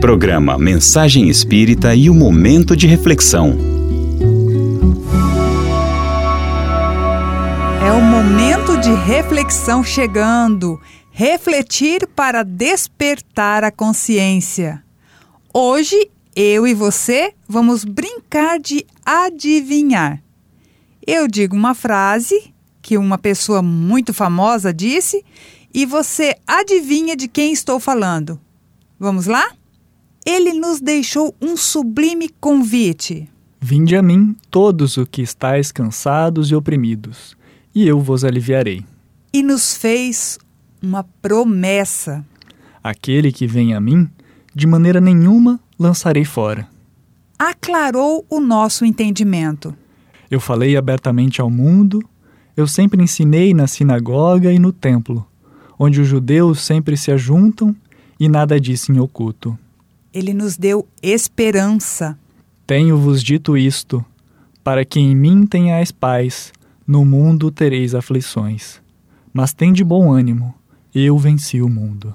Programa Mensagem Espírita e o Momento de Reflexão. É o momento de reflexão chegando. Refletir para despertar a consciência. Hoje, eu e você vamos brincar de adivinhar. Eu digo uma frase que uma pessoa muito famosa disse e você adivinha de quem estou falando. Vamos lá? Ele nos deixou um sublime convite. Vinde a mim, todos os que estáis cansados e oprimidos, e eu vos aliviarei. E nos fez uma promessa. Aquele que vem a mim, de maneira nenhuma lançarei fora. Aclarou o nosso entendimento. Eu falei abertamente ao mundo, eu sempre ensinei na sinagoga e no templo, onde os judeus sempre se ajuntam e nada disse em oculto. Ele nos deu esperança. Tenho-vos dito isto, para que em mim tenhais paz, no mundo tereis aflições. Mas tende bom ânimo, eu venci o mundo.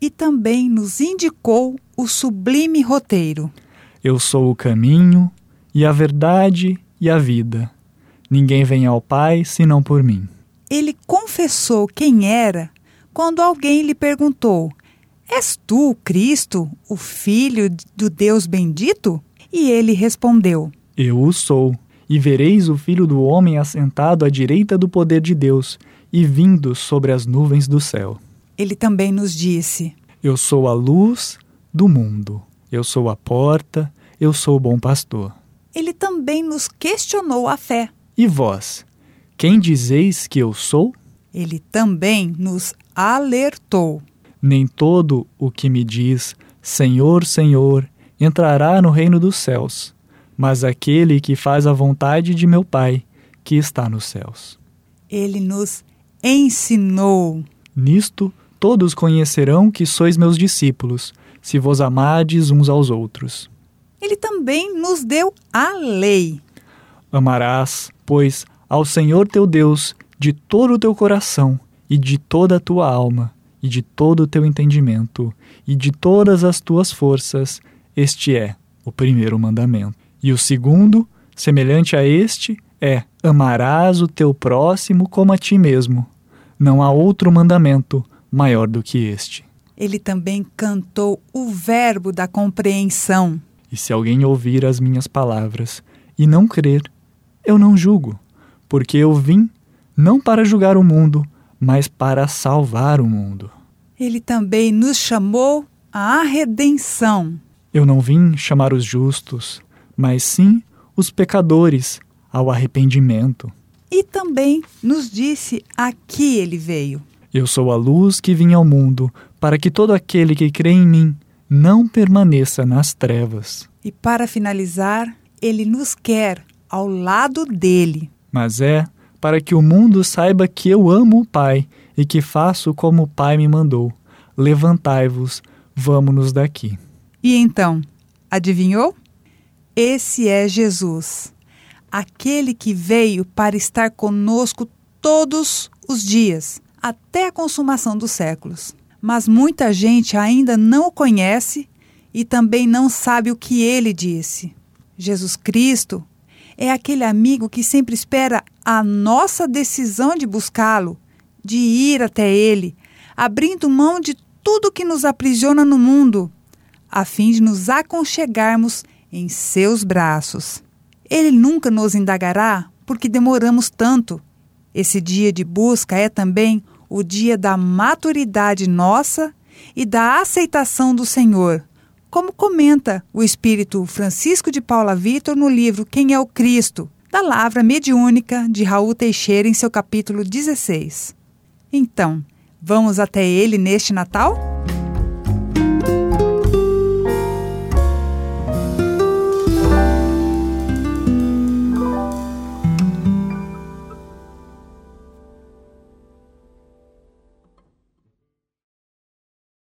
E também nos indicou o sublime roteiro. Eu sou o caminho, e a verdade e a vida. Ninguém vem ao Pai senão por mim. Ele confessou quem era quando alguém lhe perguntou: És tu, Cristo, o Filho do Deus bendito? E ele respondeu: Eu o sou. E vereis o Filho do Homem assentado à direita do poder de Deus e vindo sobre as nuvens do céu. Ele também nos disse: Eu sou a luz do mundo. Eu sou a porta. Eu sou o bom pastor. Ele também nos questionou a fé. E vós, quem dizeis que eu sou? Ele também nos alertou. Nem todo o que me diz Senhor, Senhor entrará no reino dos céus, mas aquele que faz a vontade de meu Pai, que está nos céus. Ele nos ensinou. Nisto todos conhecerão que sois meus discípulos, se vos amardes uns aos outros. Ele também nos deu a lei. Amarás, pois, ao Senhor teu Deus de todo o teu coração e de toda a tua alma e de todo o teu entendimento e de todas as tuas forças. Este é o primeiro mandamento. E o segundo, semelhante a este, é: amarás o teu próximo como a ti mesmo. Não há outro mandamento maior do que este. Ele também cantou o verbo da compreensão. E se alguém ouvir as minhas palavras e não crer, eu não julgo, porque eu vim não para julgar o mundo, mas para salvar o mundo. Ele também nos chamou à redenção. Eu não vim chamar os justos, mas sim os pecadores ao arrependimento. E também nos disse a que ele veio. Eu sou a luz que vim ao mundo, para que todo aquele que crê em mim não permaneça nas trevas. E para finalizar, ele nos quer ao lado dele. Mas é para que o mundo saiba que eu amo o Pai e que faço como o Pai me mandou. Levantai-vos, vamos-nos daqui. E então, adivinhou? Esse é Jesus, aquele que veio para estar conosco todos os dias, até a consumação dos séculos. Mas muita gente ainda não o conhece e também não sabe o que ele disse. Jesus Cristo é aquele amigo que sempre espera a nossa decisão de buscá-lo, de ir até ele, abrindo mão de tudo que nos aprisiona no mundo, a fim de nos aconchegarmos em seus braços. Ele nunca nos indagará porque demoramos tanto. Esse dia de busca é também o dia da maturidade nossa e da aceitação do Senhor, como comenta o espírito Francisco de Paula Vitor no livro Quem é o Cristo, da Lavra Mediúnica de Raul Teixeira, em seu capítulo 16. Então, vamos até ele neste Natal?